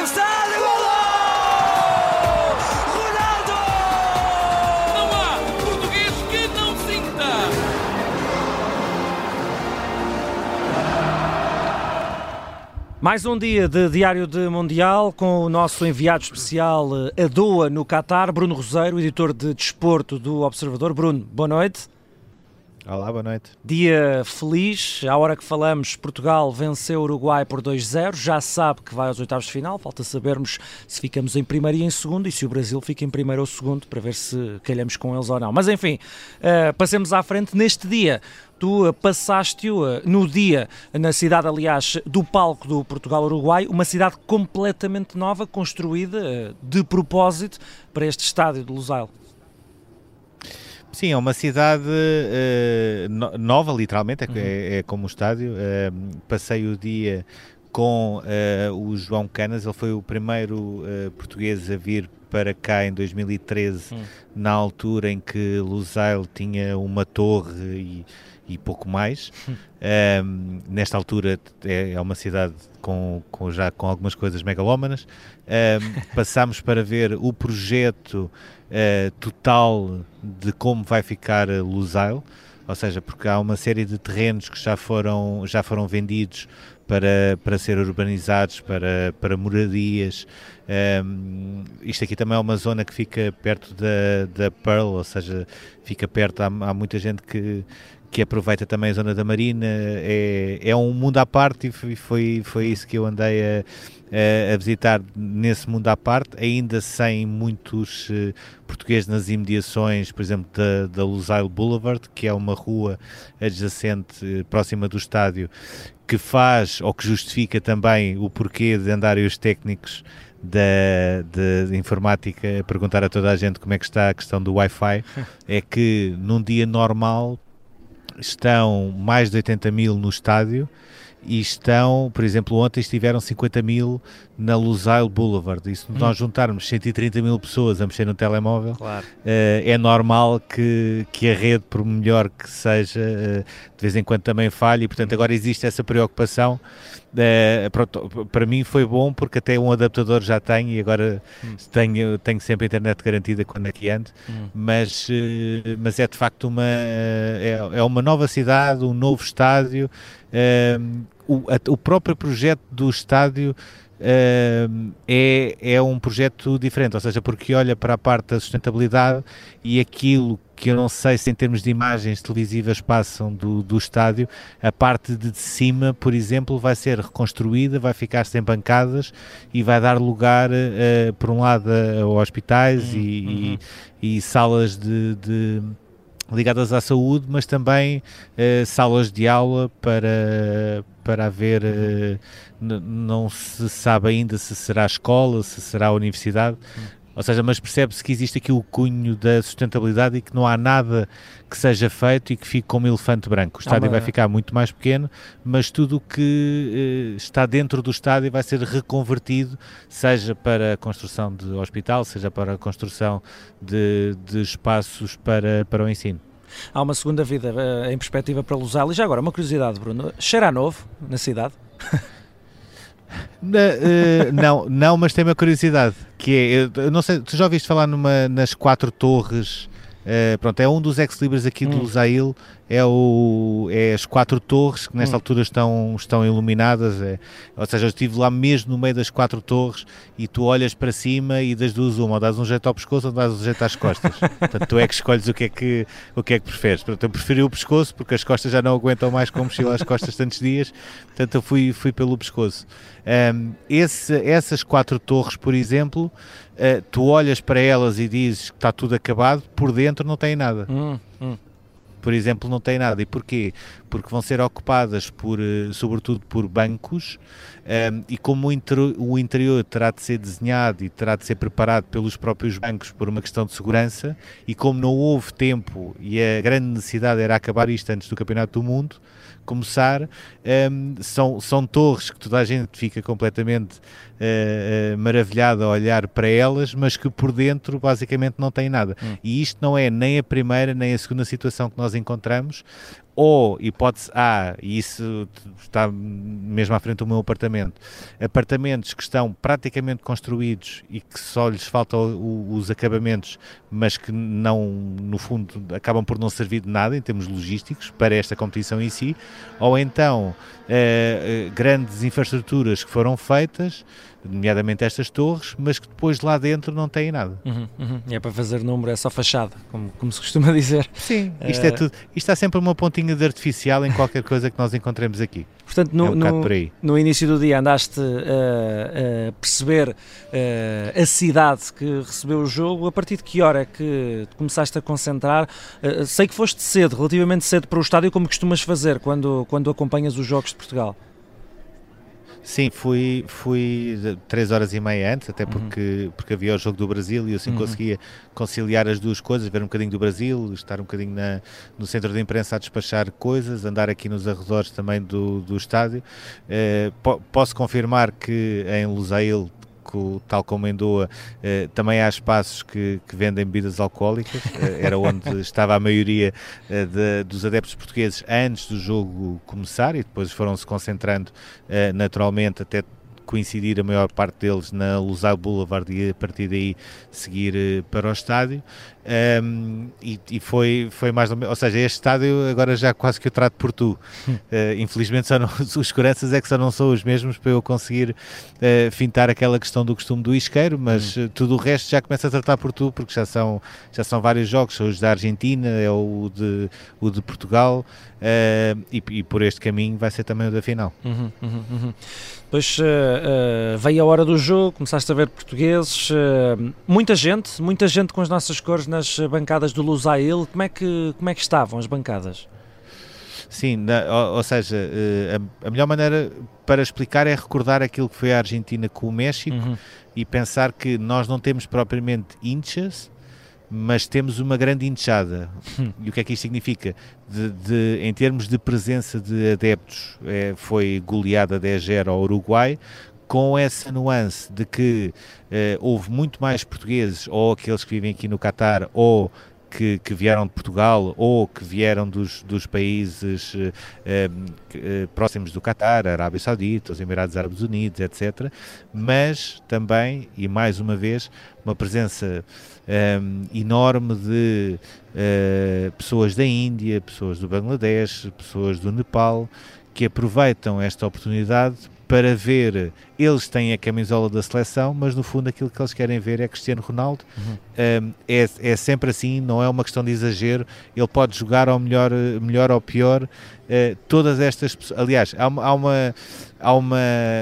cabeçada, golo! Ronaldo! Não há português que não sinta. Mais um dia de Diário de Mundial com o nosso enviado especial eh, a Doa no Qatar, Bruno Roseiro, editor de desporto do Observador. Bruno, boa noite. Olá, boa noite. Dia feliz, à hora que falamos, Portugal venceu o Uruguai por 2-0, já sabe que vai aos oitavos de final, falta sabermos se ficamos em primeiro e em segundo e se o Brasil fica em primeiro ou segundo, para ver se calhamos com eles ou não. Mas enfim, uh, passemos à frente neste dia. Tu uh, passaste-o uh, no dia, na cidade, aliás, do palco do Portugal-Uruguai, uma cidade completamente nova, construída de propósito para este estádio de Lusail. Sim, é uma cidade uh, no, nova, literalmente, é, uhum. é, é, como um estádio. Uh, passei o dia com uh, o João Canas, ele foi o primeiro português a vir para cá em 2013, uhum. na altura em que Lusail tinha uma torre e, e pouco mais. Uhum. nesta altura é, é, uma cidade com, com, já com algumas coisas megalómanas. passámos para ver o projeto uh, total de como vai ficar Lusail, ou seja, porque há uma série de terrenos que já foram, já foram vendidos para, para ser urbanizados, para, para moradias. Um, isto aqui também é uma zona que fica perto da, da Pearl, ou seja, fica perto, há, há muita gente que, que aproveita também a zona da Marina, é, é um mundo à parte e foi, foi isso que eu andei a, a, a visitar nesse mundo à parte, ainda sem muitos uh, portugueses nas imediações, por exemplo, da, da Lusail Boulevard, que é uma rua adjacente, uh, próxima do estádio, que faz ou que justifica também o porquê de andarem os técnicos da, de, informática a perguntar a toda a gente como é que está a questão do Wi-Fi, é que num dia normal estão mais de 80 mil no estádio e estão, por exemplo, ontem estiveram 50 mil na Lusail Boulevard. E se hum. nós juntarmos 130 mil pessoas a mexer no telemóvel, claro. uh, é normal que, que a rede, por melhor que seja, uh, de vez em quando também falhe. E, portanto, agora existe essa preocupação. Uh, pronto, para mim foi bom porque até um adaptador já tenho e agora hum. tenho, tenho sempre a internet garantida quando aqui ando. Hum. Mas, mas é de facto uma, é, é uma nova cidade, um novo estádio. O, a, o próprio projeto do estádio Uh, é, é um projeto diferente, ou seja, porque olha para a parte da sustentabilidade e aquilo que eu não sei se em termos de imagens televisivas passam do, do estádio, a parte de cima, por exemplo, vai ser reconstruída, vai ficar sem bancadas e vai dar lugar, uh, por um lado, a, a hospitais uhum. e, e, e, salas de, de ligadas à saúde, mas também uh, salas de aula para, para haver. Uh, não se sabe ainda se será escola, se será universidade. Ou seja, mas percebe-se que existe aqui o cunho da sustentabilidade e que não há nada que seja feito e que fique como elefante branco. O estádio ah, vai ficar muito mais pequeno, mas tudo o que uh, está dentro do estádio vai ser reconvertido, seja para a construção de hospital, seja para a construção de, de espaços para, para o ensino. Há uma segunda vida uh, em perspectiva para Lusal. E já agora, uma curiosidade, Bruno. Cheira a novo na cidade? Uh, não, não, mas tem uma curiosidade que é, eu não sei, tu já ouviste falar numa, nas quatro torres Uh, pronto, é um dos ex-libris aqui hum. do Lusail, é, o, é as quatro torres que nesta hum. altura estão, estão iluminadas, é, ou seja, eu estive lá mesmo no meio das quatro torres e tu olhas para cima e das duas uma, ou dás um jeito ao pescoço ou dás um jeito às costas. Portanto, tu é que escolhes o que é que, o que, é que preferes. Portanto, eu preferi o pescoço porque as costas já não aguentam mais com mochila às costas tantos dias, portanto eu fui, fui pelo pescoço. Um, esse, essas quatro torres, por exemplo, uh, tu olhas para elas e dizes que está tudo acabado, por dentro não tem nada. Hum, hum. Por exemplo, não tem nada. E porquê? Porque vão ser ocupadas por, uh, sobretudo por bancos, um, e como o, inter o interior terá de ser desenhado e terá de ser preparado pelos próprios bancos por uma questão de segurança, e como não houve tempo e a grande necessidade era acabar isto antes do Campeonato do Mundo, começar, um, são, são torres que toda a gente fica completamente uh, uh, maravilhado a olhar para elas, mas que por dentro basicamente não tem nada. Hum. E isto não é nem a primeira nem a segunda situação que nós encontramos, ou hipótese A, e isso está mesmo à frente do meu apartamento, apartamentos que estão praticamente construídos e que só lhes faltam os acabamentos, mas que não, no fundo, acabam por não servir de nada em termos logísticos para esta competição em si, ou então eh, eh grandes infraestruturas que foram feitas nomeadamente estas torres, mas que depois lá dentro não têm nada. Uhum, uhum. É para fazer número, é só fachada, como, como se costuma dizer. Sim, isto uh... é tudo. Isto há sempre uma pontinha de artificial em qualquer coisa que nós encontremos aqui. Portanto, no, é um no, no, início do dia andaste a uh, perceber uh, a cidade que recebeu o jogo. A partir de que hora é que começaste a concentrar? sei que foste cedo, relativamente cedo para o estádio, como costumas fazer quando, quando acompanhas os Jogos de Portugal. Sim, fui, fui três horas e meia antes, até uhum. porque, uhum. porque havia o jogo do Brasil e eu assim uhum. conseguia conciliar as duas coisas, ver um bocadinho do Brasil, estar um bocadinho na, no centro de imprensa a despachar coisas, andar aqui nos arredores também do, do estádio. Uh, po posso confirmar que em Lusail tal como em Doa, eh, também há espaços que, que vendem bebidas alcoólicas, eh, era onde estava a maioria eh, de, dos adeptos portugueses antes do jogo começar e depois foram-se concentrando naturalmente até coincidir a maior parte deles na Lusail Boulevard e a partir daí seguir uh, para o estádio. Um, e, e, foi, foi mais ou menos, ou seja, este estádio agora já quase que eu trato por tu. Uh, infelizmente só não, os seguranças é que só não são os mesmos para eu conseguir uh, fintar aquela questão do costume do isqueiro, mas hum. tudo o resto já começa a tratar por tu, porque já são, já são vários jogos, são os da Argentina, é o de, o de Portugal, e, e, por este caminho vai ser também o da final. Uhum, uhum, uhum. Depois uh, uh, veio a hora do jogo, começaste a ver portugueses, uh, muita gente, muita gente com as nossas cores nas bancadas do Lusail. Como é que, como é que estavam as bancadas? Sim, na, ou, ou, seja, a, a, melhor maneira para explicar é recordar aquilo que foi a Argentina com o México uhum. e pensar que nós não temos propriamente hinchas, mas temos uma grande inchada. Hum. E o que é que isto significa? De, de, em termos de presença de adeptos, é, foi goleada 10-0 ao Uruguai, com essa nuance de que eh, houve muito mais portugueses, ou aqueles que vivem aqui no Catar, ou que, que, vieram de Portugal ou que vieram dos, dos países eh, eh, próximos do Catar, Arábia Saudita, os Emirados Árabes Unidos, etc. Mas também, e mais uma vez, uma presença eh, enorme de eh, pessoas da Índia, pessoas do Bangladesh, pessoas do Nepal, que aproveitam esta oportunidade para ver, eles têm a camisola da seleção, mas no fundo aquilo que eles querem ver é Cristiano Ronaldo. Uhum. Um, é, é sempre assim, não é uma questão de exagero. Ele pode jogar ao melhor, melhor ou pior. Uh, todas estas pessoas, aliás, há, há, uma, há uma,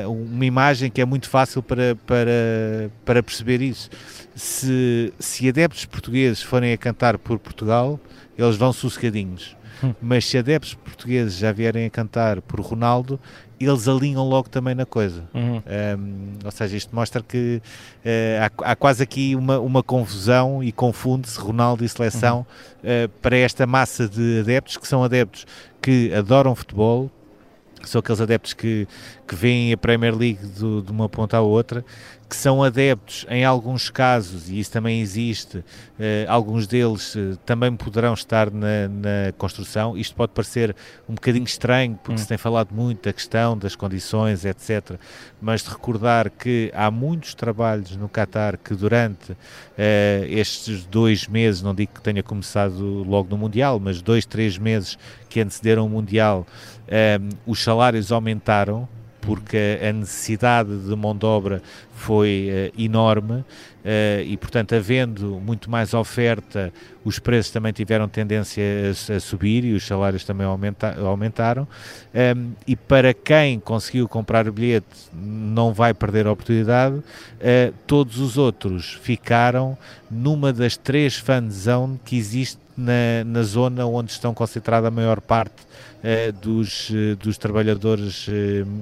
uma imagem que é muito fácil para, para, para perceber isso. Se, se adeptos portugueses forem a cantar por Portugal, eles vão sossegadinhos. Hum. Mas se adeptos portugueses já vierem a cantar por Ronaldo, eles alinham logo também na coisa. Uhum. Um, ou seja, isto mostra que uh, há, há, quase aqui uma, uma confusão e confunde-se Ronaldo e seleção uhum. uh, para esta massa de adeptos que são adeptos que adoram futebol, são aqueles adeptos que, que veem a Premier League do, de uma ponta à outra, que são adeptos em alguns casos, e isso também existe, eh, alguns deles eh, também poderão estar na, na, construção. Isto pode parecer um bocadinho estranho, porque hum. se tem falado muito da questão das condições, etc. Mas de recordar que há muitos trabalhos no Qatar que durante eh, estes dois meses, não digo que tenha começado logo no Mundial, mas dois, três meses que antecederam o Mundial, os salários aumentaram porque a necessidade de mão de obra foi uh, enorme uh, e, portanto, havendo muito mais oferta, os preços também tiveram tendência a, a subir e os salários também aumenta, aumentaram. Um, e para quem conseguiu comprar o bilhete, não vai perder a oportunidade. Uh, todos os outros ficaram numa das três fan que existe na, na zona onde estão concentrada a maior parte uh, dos, uh, dos trabalhadores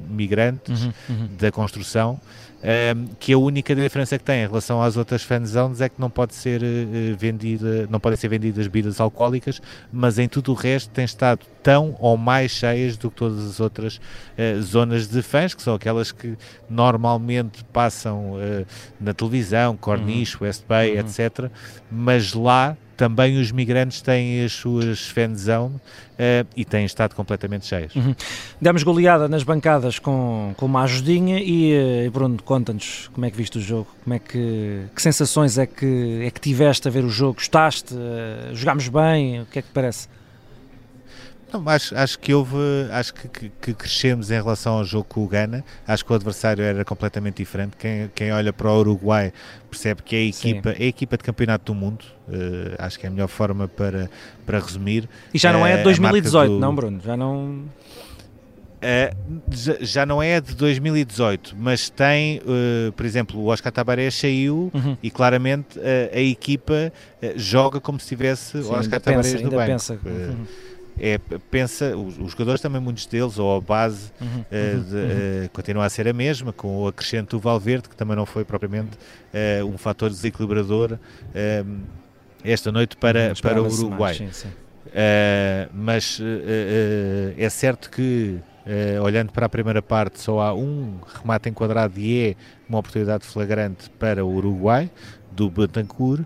migrantes uhum, uhum. da construção um, que a única diferença que tem em relação às outras fanzones é que não pode ser uh, vendida, não podem ser vendidas bebidas alcoólicas, mas em tudo o resto tem estado tão ou mais cheias do que todas as outras uh, zonas de fãs, que são aquelas que normalmente passam uh, na televisão, Corniche, uhum. West Bay, uhum. etc. Mas lá também os migrantes têm as suas fanzone uh, e têm estado completamente cheias. Uhum. Demos goleada nas bancadas com, com uma ajudinha e, uh, Bruno, conta-nos como é que viste o jogo, como é que, que sensações é que, é que tiveste a ver o jogo, gostaste, uh, jogámos bem, o que é que parece? Não, acho, acho que houve, acho que, que, que, crescemos em relação ao jogo com o Ghana. Acho que o adversário era completamente diferente. Quem, quem olha para o Uruguai percebe que é a equipa, é a equipa de campeonato do mundo. Uh, acho que é a melhor forma para, para resumir. E já não é de 2018, do... não, Bruno? Já não. Uh, já, não é de 2018, mas tem, uh, por exemplo, o Oscar Tabaré saiu uhum. e claramente uh, a equipa joga como se tivesse Sim, Oscar Tabaré no banco. Pensa. Uhum é, pensa, os, os, jogadores também, muitos deles, ou a base, uhum, uh, de, uhum. Uh, continua a ser a mesma, com o acrescento do Valverde, que também não foi propriamente uh, um fator desequilibrador esta noite para, para o Uruguai. Sim, sim. mas é certo que, olhando para a primeira parte, só há um remate enquadrado e é uma oportunidade flagrante para o Uruguai, do Betancourt.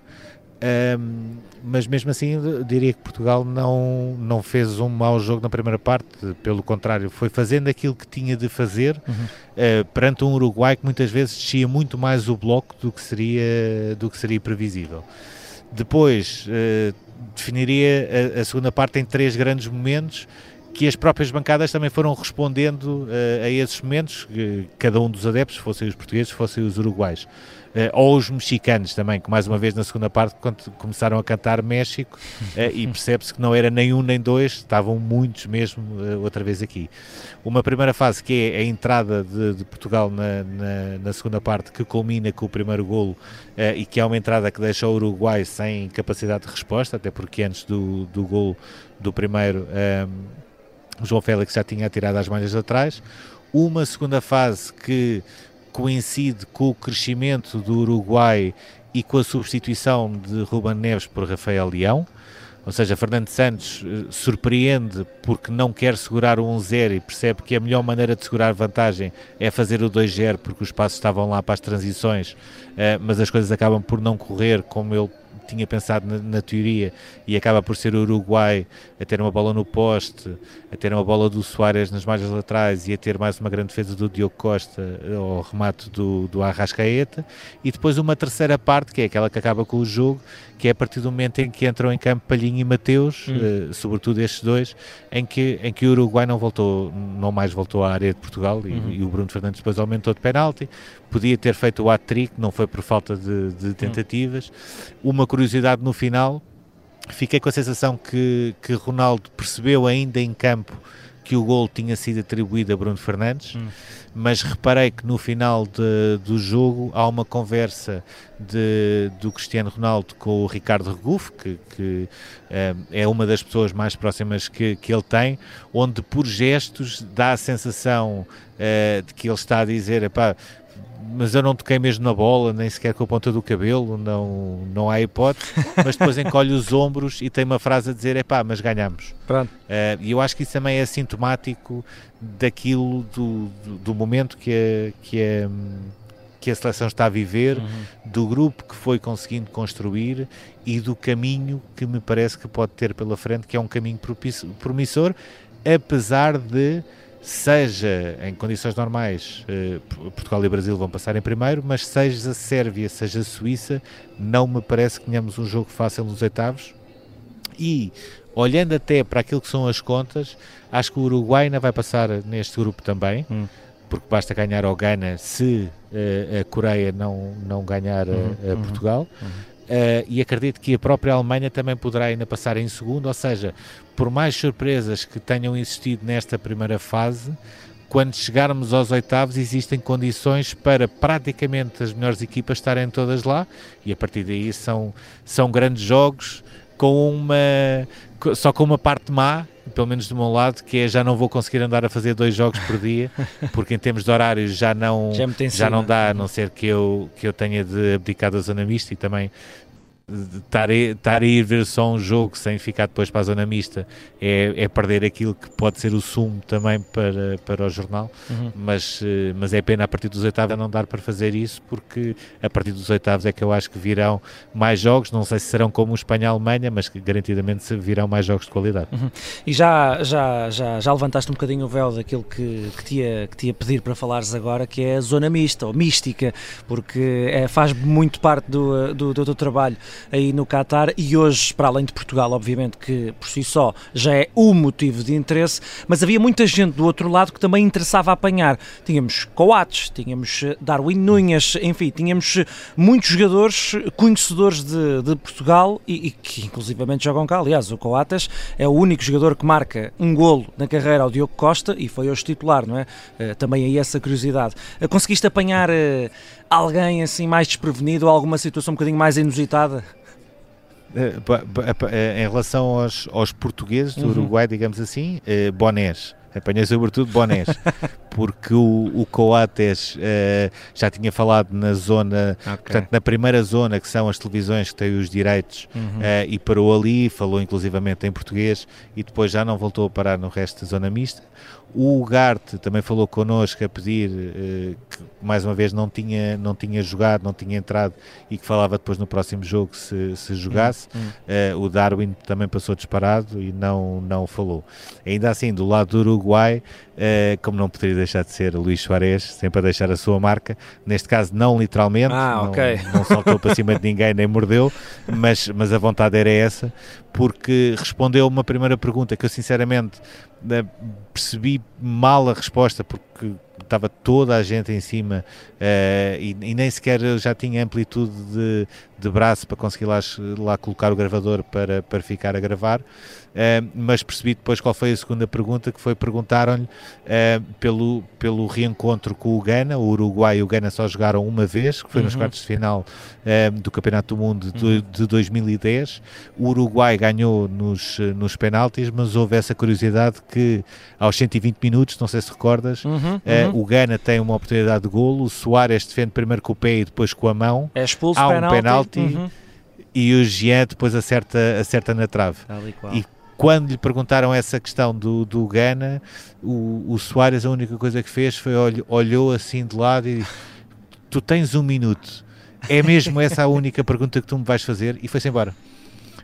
Um, mas mesmo assim diria que Portugal não, não fez um mau jogo na primeira parte, pelo contrário, foi fazendo aquilo que tinha de fazer uhum. uh, perante um Uruguai que muitas vezes descia muito mais o bloco do que seria, do que seria previsível. Depois uh, definiria a, a, segunda parte em três grandes momentos que as próprias bancadas também foram respondendo uh, a esses momentos, cada um dos adeptos, fossem os portugueses, fossem os uruguais. Uh, ou os mexicanos também, que mais uma vez na segunda parte começaram a cantar México uh, e percebe-se que não era nem um nem dois, estavam muitos mesmo uh, outra vez aqui. Uma primeira fase que é a entrada de, de Portugal na, na, na, segunda parte, que culmina com o primeiro golo e que é uma entrada que deixa o Uruguai sem capacidade de resposta, até porque antes do, do golo do primeiro o João Félix já tinha tirado as malhas atrás. Uma segunda fase que coincide com o crescimento do Uruguai e com a substituição de Ruben Neves por Rafael Leão. Ou seja, Fernando Santos eh, surpreende porque não quer segurar o 1-0 e percebe que a melhor maneira de segurar vantagem é fazer o 2-0 porque os passos estavam lá para as transições, eh, mas as coisas acabam por não correr como ele tinha pensado na, na, teoria e acaba por ser o Uruguai a ter uma bola no poste, a ter uma bola do Soares nas margens laterais e a ter mais uma grande defesa do Diogo Costa ao remate do, do Arrascaeta e depois uma terceira parte que é aquela que acaba com o jogo que é a partir do momento em que entram em campo Palhinho e Mateus, hum. uh, sobretudo estes dois, em que, em que o Uruguai não voltou, não mais voltou à área de Portugal e, uhum. e o Bruno Fernandes depois aumentou de penalti, podia ter feito o hat-trick, não foi por falta de, de tentativas. Uhum. Uma curiosidade no final, fiquei com a sensação que, que Ronaldo percebeu ainda em campo que o gol tinha sido atribuído a Bruno Fernandes, hum. mas reparei que no final de, do jogo há uma conversa de, do Cristiano Ronaldo com o Ricardo Regufe, que, que é, é uma das pessoas mais próximas que, que ele tem, onde por gestos dá a sensação uh, de que ele está a dizer, mas eu não toquei mesmo na bola, nem sequer com a ponta do cabelo, não, não há hipótese, mas depois encolhe os ombros e tem uma frase a dizer, é pá, mas ganhamos. Pronto. Uh, e eu acho que isso também é sintomático daquilo, do, do, do momento que a, que, a, que a seleção está a viver, uhum. do grupo que foi conseguindo construir e do caminho que me parece que pode ter pela frente, que é um caminho promissor, apesar de seja em condições normais, eh, Portugal e Brasil vão passar em primeiro, mas seja a Sérvia, seja a Suíça, não me parece que tenhamos um jogo fácil nos oitavos. E olhando até para aquilo que são as contas, acho que o Uruguai ainda vai passar neste grupo também. Hum. Porque basta ganhar ao Ghana se uh, a Coreia não, não ganhar uhum, a, a uhum, Portugal. Uhum. Uh, e acredito que a própria Alemanha também poderá ainda passar em segundo, ou seja, por mais surpresas que tenham existido nesta primeira fase, quando chegarmos aos oitavos existem condições para praticamente as melhores equipas estarem todas lá. E a partir daí são, são grandes jogos com uma só com uma parte má pelo menos do meu lado, que é já não vou conseguir andar a fazer dois jogos por dia, porque em termos de horários já não, Já já não dá, a não ser que eu, que eu tenha de abdicar da zona mista e também estar a, ir ver só um jogo sem ficar depois para a zona mista é, é perder aquilo que pode ser o sumo também para, para o jornal, Uhum. mas, eh, mas é pena a partir dos oitavos não dar para fazer isso, porque a partir dos oitavos é que eu acho que virão mais jogos, não sei se serão como o Espanha-Alemanha, mas que garantidamente virão mais jogos de qualidade. E já, já, já, já levantaste um bocadinho o véu daquilo que, que, te ia, que te ia pedir para falares agora, que é a zona mista, ou mística, porque é, faz muito parte do, do, do teu trabalho aí no Qatar e hoje, para além de Portugal, obviamente que por si só já é o motivo de interesse, mas havia muita gente do outro lado que também interessava apanhar. Tínhamos Coates, tínhamos eh, Darwin Núñez, enfim, tínhamos muitos jogadores conhecedores de, de Portugal e, e que inclusivamente jogam cá. Aliás, o Coates é o único jogador que marca um golo na carreira ao Diogo Costa e foi hoje titular, não é? Eh, também aí essa curiosidade. Eh, conseguiste apanhar alguém assim mais desprevenido ou alguma situação um bocadinho mais inusitada? Eh, ba- eh, em relação aos, aos portugueses do Uhum. Uruguai, digamos assim, eh, bonés. Apanhei sobretudo bonés, porque o, o Coates eh, já tinha falado na zona, portanto, na primeira zona, que são as televisões que têm os direitos, Uhum. eh, e parou ali, falou inclusivamente em português, e depois já não voltou a parar no resto da zona mista. O Ugarte também falou connosco a pedir eh, que mais uma vez não tinha, não tinha jogado, não tinha entrado e que falava depois no próximo jogo se, se jogasse. Hum, hum. Eh, o Darwin também passou disparado e não, não falou. Ainda assim, do lado do Uruguai, eh, como não poderia deixar de ser Luís Soares, sempre a deixar a sua marca, neste caso não literalmente, Ah, não, não saltou para cima de ninguém nem mordeu, mas, mas a vontade era essa, porque respondeu uma primeira pergunta que eu sinceramente eh, percebi mal a resposta, porque estava toda a gente em cima eh, e, e nem sequer eu já tinha amplitude de, de braço para conseguir lá, lá colocar o gravador para, para ficar a gravar. Eh, mas percebi depois qual foi a segunda pergunta, que foi perguntaram-lhe eh, pelo, pelo reencontro com o Gana, o Uruguai e o Gana só jogaram uma vez, que foi nos Uhum. quartos de final eh, do Campeonato do Mundo de, de 2010. O Uruguai ganhou nos, nos penaltis, mas houve essa curiosidade que aos 120 minutos, não sei se recordas, Uhum, eh, uhum. o Gana tem uma oportunidade de golo, o Soares defende primeiro com o pé e depois com a mão, É expulso, há um penalti. Uhum. e o Jean depois acerta, acerta na trave. E. E quando lhe perguntaram essa questão do, do Gana, o, o Soares a única coisa que fez foi olh- olhou assim de lado e disse, tu tens um minuto, é mesmo essa a única pergunta que tu me vais fazer? E foi-se embora.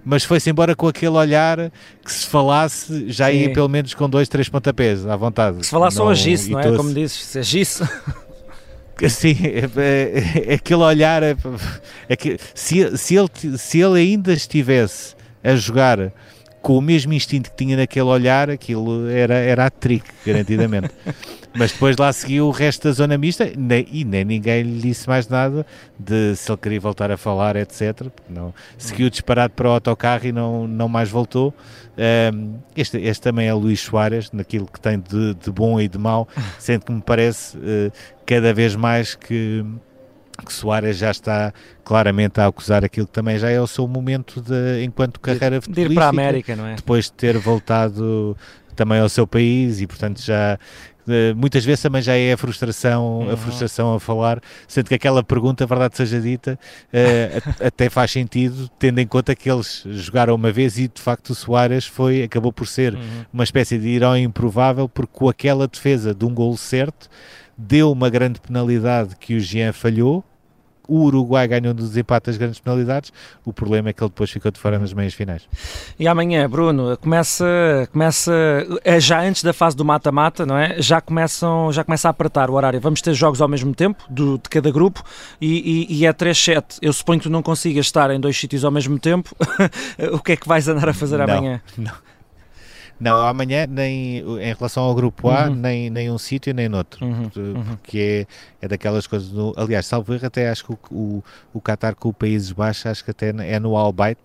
Mas foi-se embora com aquele olhar que se falasse já ia Sim. pelo menos com dois, três pontapés à vontade. Se falar só Não- agisse, não é? Como dizes, se agisse. Sim, é, é, é aquele olhar. É, é que se, se, ele, se ele ainda estivesse a jogar com o mesmo instinto que tinha naquele olhar, aquilo era, era a trick, garantidamente. Mas depois lá seguiu o resto da zona mista nem, e nem ninguém lhe disse mais nada de se ele queria voltar a falar, etc. porque Não, seguiu disparado para o autocarro e não, não mais voltou. Um, este, este também é Luís Soares, naquilo que tem de, de bom e de mau, sendo que me parece uh, cada vez mais que, que Soares já está claramente a acusar aquilo que também já é o seu momento de, enquanto carreira De ir para a América, não é? depois de ter voltado também ao seu país e portanto já muitas vezes também já é a frustração, Uhum. a frustração a falar, sendo que aquela pergunta, a verdade seja dita, eh, a- até faz sentido, tendo em conta que eles jogaram uma vez e de facto o Soares foi, acabou por ser Uhum. uma espécie de herói improvável, porque com aquela defesa de um gol certo, deu uma grande penalidade que o Jean falhou. O Uruguai ganhou no desempate as grandes penalidades. O problema é que ele depois ficou de fora nas meias finais. E amanhã, Bruno, começa, começa é já antes da fase do mata-mata, não é? Já começam, já começa a apertar o horário. Vamos ter jogos ao mesmo tempo do, de cada grupo e, e, e é 3-7. Eu suponho que tu não consigas estar em dois sítios ao mesmo tempo. o que é que vais andar a fazer Não. amanhã? Não, amanhã, nem em relação ao grupo A, Uhum. nem, nem um sítio nem noutro. Uhum, Porque- uhum. Porque é, é daquelas coisas. No, aliás, salvo erro, até acho que o, o, o Qatar com o Países Baixos, acho que até é no Albayt.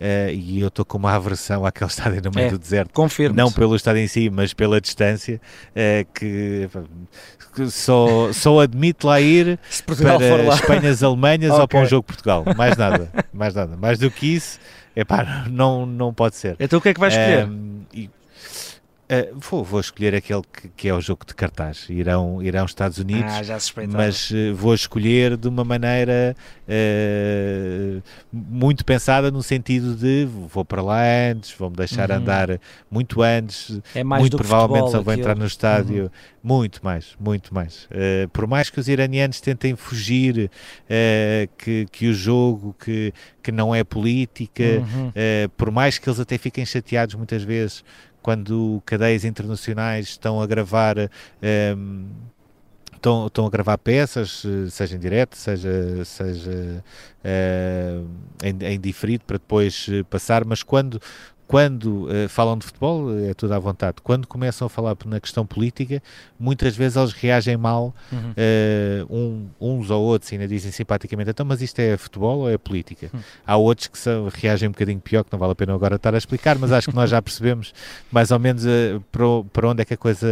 eh, e eu estou com uma aversão àquele estádio no meio É, do deserto. Confirmo. Não pelo estádio em si, mas pela distância, eh, que, que só, só admite lá ir para. Espanhas, Alemanhas ou para um jogo Portugal. Mais nada, mais nada. Mais do que isso, epá, não, não pode ser. Então o que é que vais escolher? E Uh, vou, vou, escolher aquele que, que, é o jogo de cartaz. Irão, irão Estados Unidos, ah, mas uh, vou escolher de uma maneira uh, muito pensada no sentido de vou para lá antes, vou-me deixar uhum. andar muito antes. É mais muito provavelmente só vou entrar no estádio. Uhum. Muito mais, muito mais. por mais que os iranianos tentem fugir que, que o jogo que, que não é política, uhum. por mais que eles até fiquem chateados muitas vezes quando cadeias internacionais estão a gravar um, ehm, estão, estão a gravar peças, seja em direto, seja, seja uh, em, em diferido para depois passar, mas quando quando uh, falam de futebol, é tudo à vontade. Quando começam a falar na questão política, muitas vezes eles reagem mal, uhum. uh, um, uns ou outros ainda dizem simpaticamente, então, mas isto é futebol ou é política? Uhum. Há outros que são, reagem um bocadinho pior, que não vale a pena agora estar a explicar, mas acho que nós já percebemos mais ou menos uh, para, para, onde é que a coisa,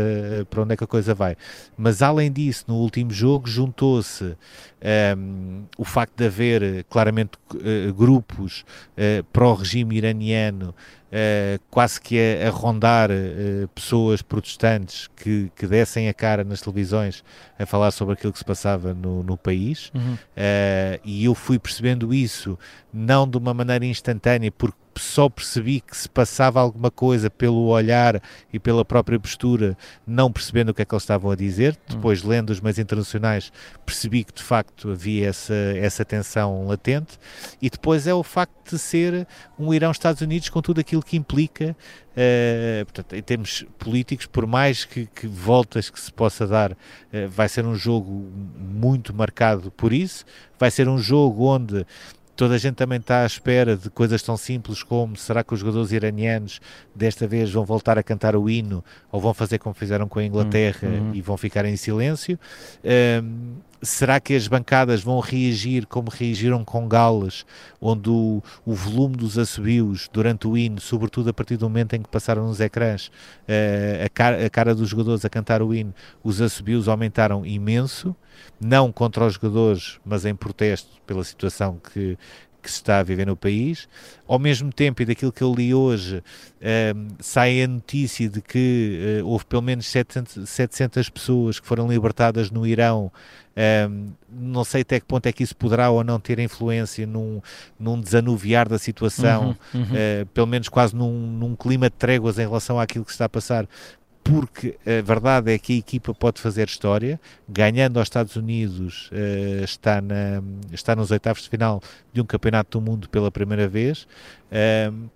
para onde é que a coisa vai. Mas além disso, no último jogo juntou-se um, ehm, o facto de haver claramente grupos para o regime iraniano uh, quase que a, a rondar uh, pessoas protestantes que, que dessem a cara nas televisões a falar sobre aquilo que se passava no, no país. Uhum. Uh, e eu fui percebendo isso não de uma maneira instantânea, porque só percebi que se passava alguma coisa pelo olhar e pela própria postura, não percebendo o que é que eles estavam a dizer. Hum. Depois, lendo os meios internacionais, percebi que de facto havia essa, essa tensão latente. E depois é o facto de ser um Irão-Estados Unidos com tudo aquilo que implica, uh, portanto, em termos políticos, por mais que, que voltas que se possa dar, uh, vai ser um jogo muito marcado por isso. Vai ser um jogo onde Toda a gente também está à espera de coisas tão simples como será que os jogadores iranianos desta vez vão voltar a cantar o hino ou vão fazer como fizeram com a Inglaterra uhum. e vão ficar em silêncio? Um, será que as bancadas vão reagir como reagiram com Gales, onde o, o volume dos assobios durante o hino, sobretudo a partir do momento em que passaram nos ecrãs uh, a, a cara dos jogadores a cantar o hino, os assobios aumentaram imenso? Não contra os jogadores, mas em protesto pela situação que, que se está a viver no país. Ao mesmo tempo, e daquilo que eu li hoje, um, ehm, sai a notícia de que uh, houve pelo menos 700, 700 pessoas que foram libertadas no Irão. Um, ehm, não sei até que ponto é que isso poderá ou não ter influência num, num desanuviar da situação, uhum, uhum. Uh, pelo menos quase num, num clima de tréguas em relação àquilo que se está a passar, porque a verdade é que a equipa pode fazer história, ganhando aos Estados Unidos, uh, está, na, está nos oitavos de final de um campeonato do mundo pela primeira vez. Uh,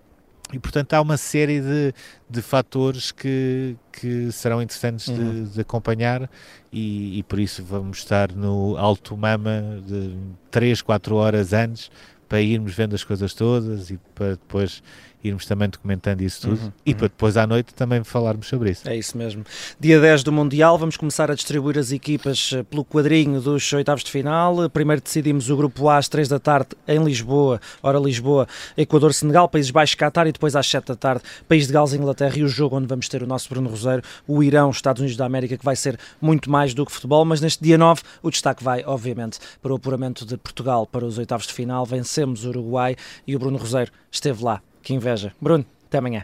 e portanto há uma série de, de fatores que, que serão interessantes uhum. de, de, acompanhar e, e, por isso vamos estar no alto mama de 3, 4 horas antes para irmos vendo as coisas todas e para depois irmos também documentando isso tudo uhum, e uhum. para depois à noite também falarmos sobre isso. É isso mesmo. Dia 10 do Mundial, vamos começar a distribuir as equipas eh, pelo quadrinho dos oitavos de final. Primeiro decidimos o grupo A às 3 da tarde em Lisboa, hora Lisboa, Equador, Senegal, Países Baixos, Qatar e depois às 7 da tarde, País de Gales, Inglaterra e o jogo onde vamos ter o nosso Bruno Roseiro, o Irão, Estados Unidos da América, que vai ser muito mais do que futebol, mas neste dia 9 o destaque vai, obviamente, para o apuramento de Portugal para os oitavos de final. Vencemos o Uruguai e o Bruno Roseiro esteve lá que inveja. Bruno, até amanhã.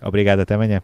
Obrigado, até amanhã.